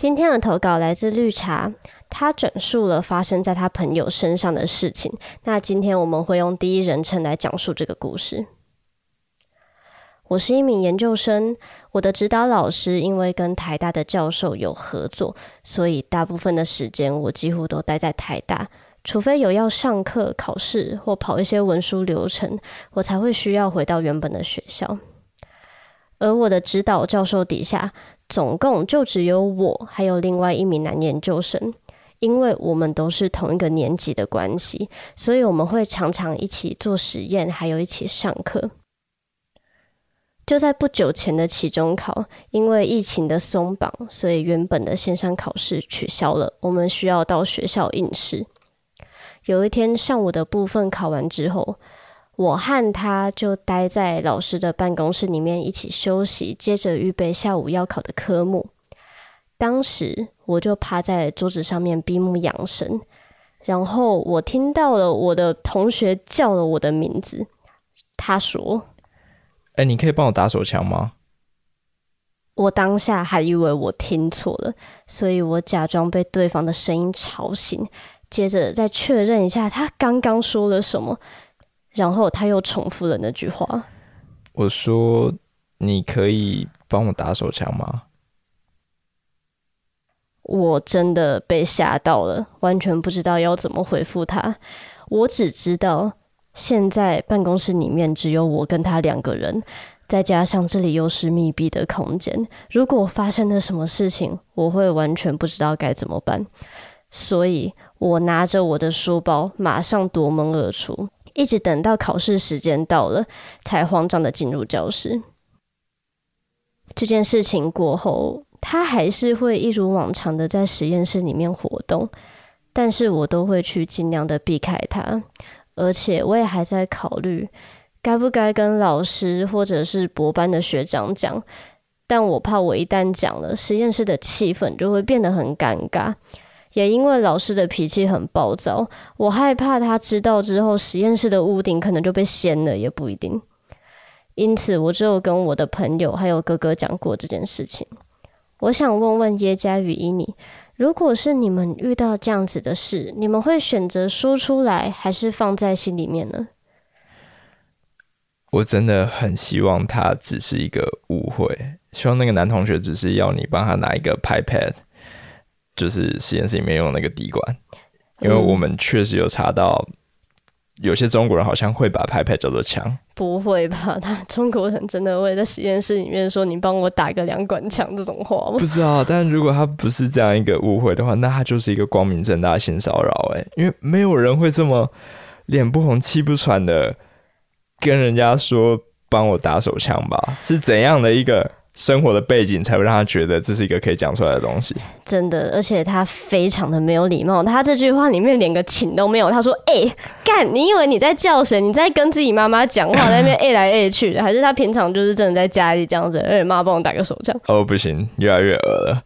今天的投稿来自绿茶，他转述了发生在他朋友身上的事情。那今天我们会用第一人称来讲述这个故事。我是一名研究生，我的指导老师因为跟台大的教授有合作，所以大部分的时间我几乎都待在台大，除非有要上课、考试或跑一些文书流程，我才会需要回到原本的学校。而我的指导教授底下，总共就只有我，还有另外一名男研究生。因为我们都是同一个年级的关系，所以我们会常常一起做实验，还有一起上课。就在不久前的期中考，因为疫情的松绑，所以原本的线上考试取消了，我们需要到学校应试。有一天上午的部分考完之后，我和他就待在老师的办公室里面一起休息，接着预备下午要考的科目。当时我就趴在桌子上面闭目养神，然后我听到了我的同学叫了我的名字。他说：“哎、欸，你可以帮我打手枪吗？”我当下还以为我听错了，所以我假装被对方的声音吵醒，接着再确认一下他刚刚说了什么。然后他又重复了那句话：“我说，你可以帮我打手枪吗？”我真的被吓到了，完全不知道要怎么回复他。我只知道现在办公室里面只有我跟他两个人，再加上这里又是密闭的空间，如果发生了什么事情，我会完全不知道该怎么办。所以我拿着我的书包，马上夺门而出。一直等到考试时间到了，才慌张的进入教室。这件事情过后，他还是会一如往常的在实验室里面活动，但是我都会去尽量的避开他。而且我也还在考虑，该不该跟老师或者是博班的学长讲，但我怕我一旦讲了，实验室的气氛就会变得很尴尬。也因为老师的脾气很暴躁，我害怕他知道之后，实验室的屋顶可能就被掀了，也不一定。因此，我只有跟我的朋友还有哥哥讲过这件事情。我想问问耶加与伊尼，如果是你们遇到这样子的事，你们会选择说出来，还是放在心里面呢？我真的很希望他只是一个误会，希望那个男同学只是要你帮他拿一个 pipette。就是实验室里面用那个滴管，因为我们确实有查到，有些中国人好像会把 pipette 叫做枪。不会吧？他中国人真的会在实验室里面说“你帮我打个两管枪”这种话吗？不知道。但如果他不是这样一个误会的话，那他就是一个光明正大的性骚扰。哎，因为没有人会这么脸不红气不喘的跟人家说“帮我打手枪吧”，是怎样的一个？生活的背景才会让他觉得这是一个可以讲出来的东西。真的，而且他非常的没有礼貌。他这句话里面连个请都没有。他说：“哎、欸，干！你以为你在叫谁？你在跟自己妈妈讲话，在那边 A 来 A 去的，还是他平常就是真的在家里这样子？哎，妈，帮我打个手枪。”哦，不行，越来越恶了。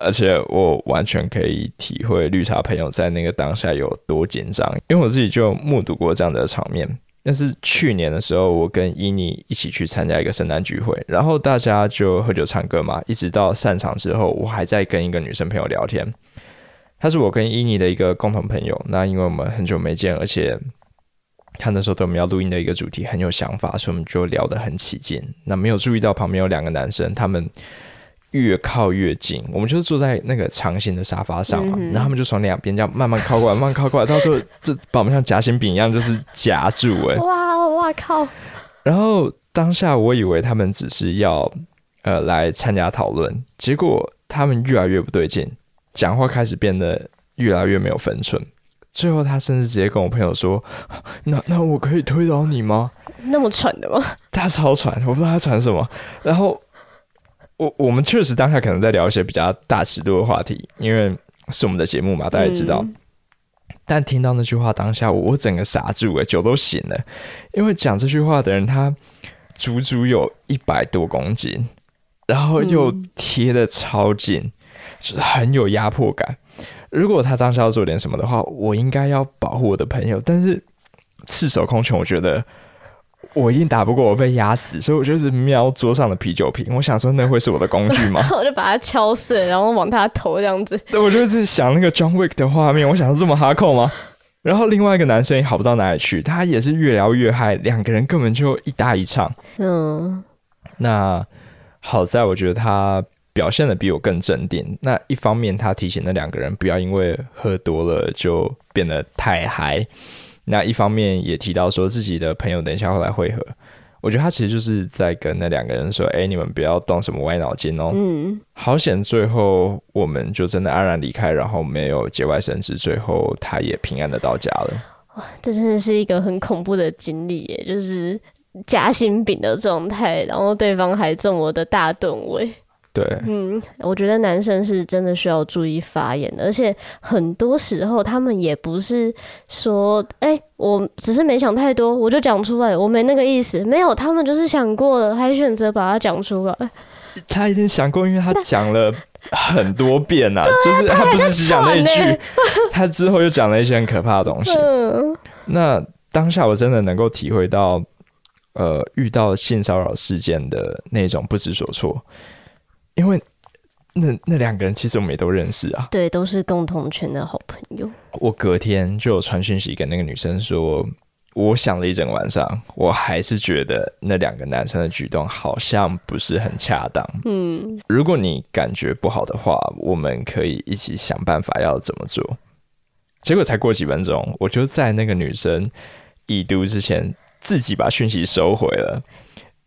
而且我完全可以体会绿茶朋友在那个当下有多紧张，因为我自己就目睹过这样的场面。但是去年的时候，我跟伊妮一起去参加一个圣诞聚会，然后大家就喝酒唱歌嘛，一直到散场之后，我还在跟一个女生朋友聊天。她是我跟伊妮的一个共同朋友。那因为我们很久没见，而且她那时候对我们要录音的一个主题很有想法，所以我们就聊得很起劲。那没有注意到旁边有两个男生，他们。越靠越近，我们就是坐在那个长形的沙发上嘛，嗯、然后他们就从两边这样慢慢靠过来，慢慢靠过来，到时候 就把我们像夹心饼一样，就是夹住哎、欸！哇哇靠！然后当下我以为他们只是要呃来参加讨论，结果他们越来越不对劲，讲话开始变得越来越没有分寸。最后他甚至直接跟我朋友说：“ 那那我可以推倒你吗？”那么喘的吗？他超喘，我不知道他喘什么。然后。我我们确实当下可能在聊一些比较大尺度的话题，因为是我们的节目嘛，大家也知道。嗯、但听到那句话当下，我我整个傻住了，酒都醒了。因为讲这句话的人，他足足有一百多公斤，然后又贴的超紧，嗯、就是很有压迫感。如果他当下要做点什么的话，我应该要保护我的朋友。但是赤手空拳，我觉得我一定打不过，我被压死，所以我就是瞄桌上的啤酒瓶，我想说那会是我的工具吗？我就把它敲碎，然后往他头这样子。对，我就是想那个 John Wick 的画面，我想说这么哈扣吗？然后另外一个男生也好不到哪里去，他也是越聊越嗨，两个人根本就一搭一唱。嗯，那好在我觉得他表现的比我更镇定。那一方面，他提醒那两个人不要因为喝多了就变得太嗨。那一方面也提到说自己的朋友等一下会来会合，我觉得他其实就是在跟那两个人说：“哎，你们不要动什么歪脑筋哦。”嗯，好险，最后我们就真的安然离开，然后没有节外生枝，最后他也平安的到家了。哇，这真的是一个很恐怖的经历耶，就是夹心饼的状态，然后对方还这么的大吨位。对，嗯，我觉得男生是真的需要注意发言，而且很多时候他们也不是说，哎、欸，我只是没想太多，我就讲出来，我没那个意思，没有，他们就是想过了，还选择把它讲出来。他一定想过，因为他讲了很多遍呐、啊，就是他不是只讲那一句，他，他之后又讲了一些很可怕的东西。嗯、那当下我真的能够体会到，呃，遇到性骚扰事件的那种不知所措。因为那那两个人其实我们也都认识啊，对，都是共同圈的好朋友。我隔天就有传讯息跟那个女生说，我想了一整晚上，我还是觉得那两个男生的举动好像不是很恰当。嗯，如果你感觉不好的话，我们可以一起想办法要怎么做。结果才过几分钟，我就在那个女生已读之前自己把讯息收回了，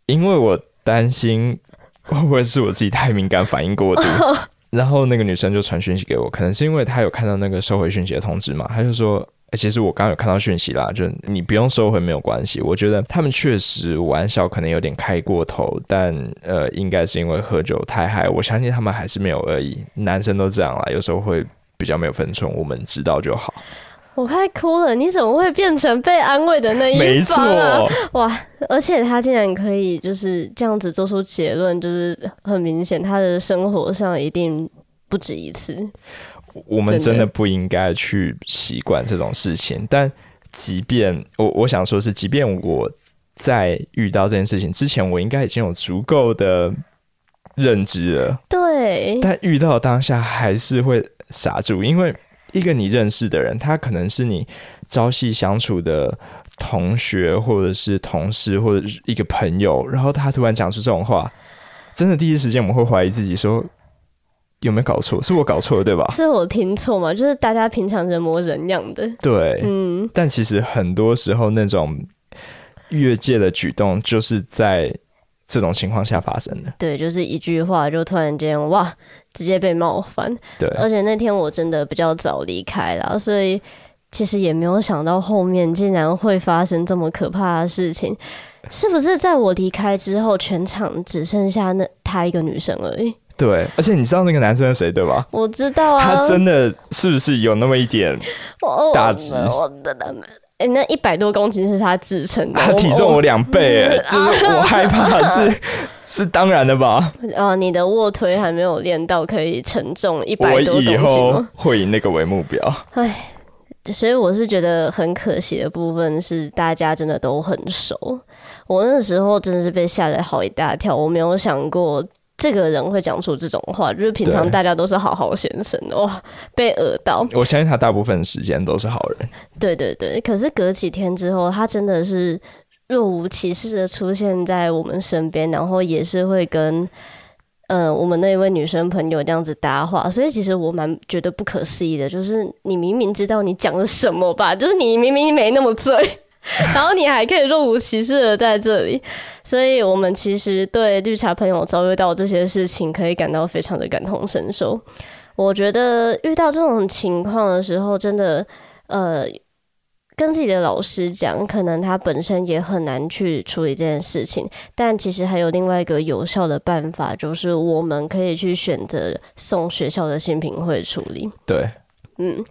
因为我担心。会不会是我自己太敏感，反应过度？然后那个女生就传讯息给我，可能是因为她有看到那个收回讯息的通知嘛，她就说：“欸，其实我刚刚有看到讯息啦，就你不用收回，没有关系。”我觉得他们确实玩笑可能有点开过头，但呃，应该是因为喝酒太嗨，我相信他们还是没有恶意。男生都这样啦，有时候会比较没有分寸，我们知道就好。我快哭了！你怎么会变成被安慰的那一方啊？没错。哇！而且他竟然可以就是这样子做出结论，就是很明显他的生活上一定不止一次。我们真的不应该去习惯这种事情。但即便我我想说是，即便我在遇到这件事情之前，我应该已经有足够的认知了。对。但遇到当下还是会傻住，因为。一个你认识的人，他可能是你朝夕相处的同学，或者是同事，或者是一个朋友，然后他突然讲出这种话，真的第一时间我们会怀疑自己，说有没有搞错？是我搞错了，对吧？是我听错吗？就是大家平常人模人样的，对，嗯。但其实很多时候那种越界的举动，就是在这种情况下发生的。对，就是一句话就突然间哇。直接被冒犯，对，而且那天我真的比较早离开了，所以其实也没有想到后面竟然会发生这么可怕的事情。是不是在我离开之后，全场只剩下那他一个女生而已？对，而且你知道那个男生是谁对吧？我知道啊，他真的是不是有那么一点大只？我的妈！哎，那一百多公斤是他自称的，他体重我两倍，哎，就是我害怕是。是当然的吧？啊，你的卧推还没有练到可以承重一百多公斤吗？我以后会以那个为目标。唉，所以我是觉得很可惜的部分是，大家真的都很熟。我那时候真的是被吓得好一大跳，我没有想过这个人会讲出这种话。就是平常大家都是好好先生，哇，被讹到。我相信他大部分时间都是好人。对对对，可是隔几天之后，他真的是。若无其事的出现在我们身边，然后也是会跟呃我们那一位女生朋友这样子搭话，所以其实我蛮觉得不可思议的，就是你明明知道你讲了什么吧，就是你明明没那么醉，然后你还可以若无其事的在这里，所以我们其实对绿茶朋友遭遇到这些事情，可以感到非常的感同身受。我觉得遇到这种情况的时候，真的呃。跟自己的老师讲，可能他本身也很难去处理这件事情，但其实还有另外一个有效的办法，就是我们可以去选择送学校的性平会处理。对，嗯，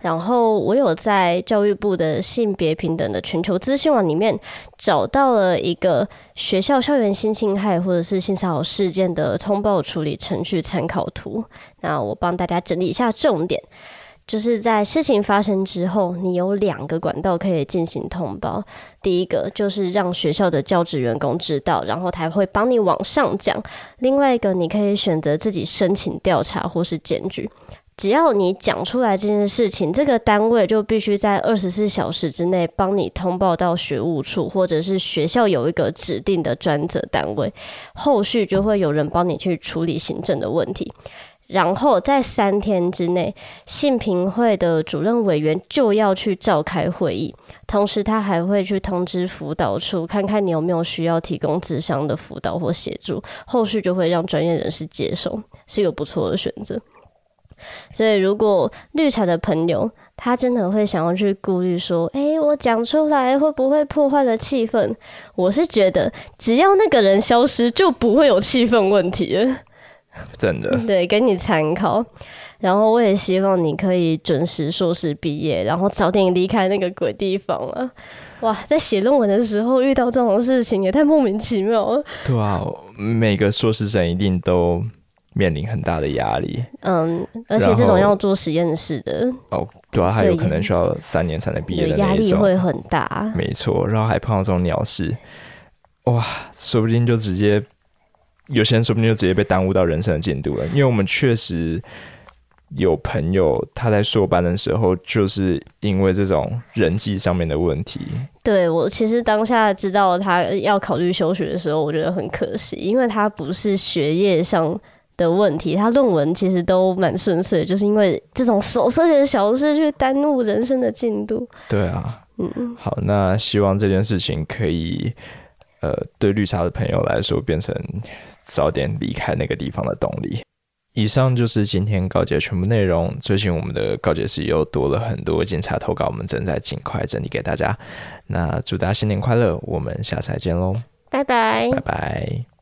然后我有在教育部的性别平等的全球资讯网里面找到了一个学校校园性侵害或者是性骚扰事件的通报处理程序参考图，那我帮大家整理一下重点。就是在事情发生之后，你有两个管道可以进行通报。第一个就是让学校的教职员工知道，然后他会帮你往上讲；另外一个，你可以选择自己申请调查或是检举。只要你讲出来这件事情，这个单位就必须在二十四小时之内帮你通报到学务处，或者是学校有一个指定的专责单位，后续就会有人帮你去处理行政的问题。然后在三天之内，信评会的主任委员就要去召开会议，同时他还会去通知辅导处，看看你有没有需要提供智商的辅导或协助，后续就会让专业人士接手，是一个不错的选择。所以，如果绿茶的朋友他真的会想要去顾虑说，诶，我讲出来会不会破坏了气氛？我是觉得，只要那个人消失，就不会有气氛问题了。真的，对，给你参考。然后我也希望你可以准时硕士毕业，然后早点离开那个鬼地方了。哇，在写论文的时候遇到这种事情也太莫名其妙了。对啊，每个硕士生一定都面临很大的压力。嗯，而且这种要做实验室的哦，对啊，还有可能需要三年才能毕业的，压力会很大。没错，然后还碰到这种鸟事，哇，说不定就直接。有些人说不定就直接被耽误到人生的进度了，因为我们确实有朋友他在硕班的时候，就是因为这种人际上面的问题。对，我其实当下知道他要考虑休学的时候，我觉得很可惜，因为他不是学业上的问题，他论文其实都蛮顺遂，就是因为这种琐碎的小事去耽误人生的进度。对啊，嗯，好，那希望这件事情可以，呃，对绿茶的朋友来说变成。早点离开那个地方的动力。以上就是今天告解全部内容。最近我们的告解室又多了很多警察投稿，我们正在尽快整理给大家。那祝大家新年快乐，我们下次再见喽，拜拜，拜拜。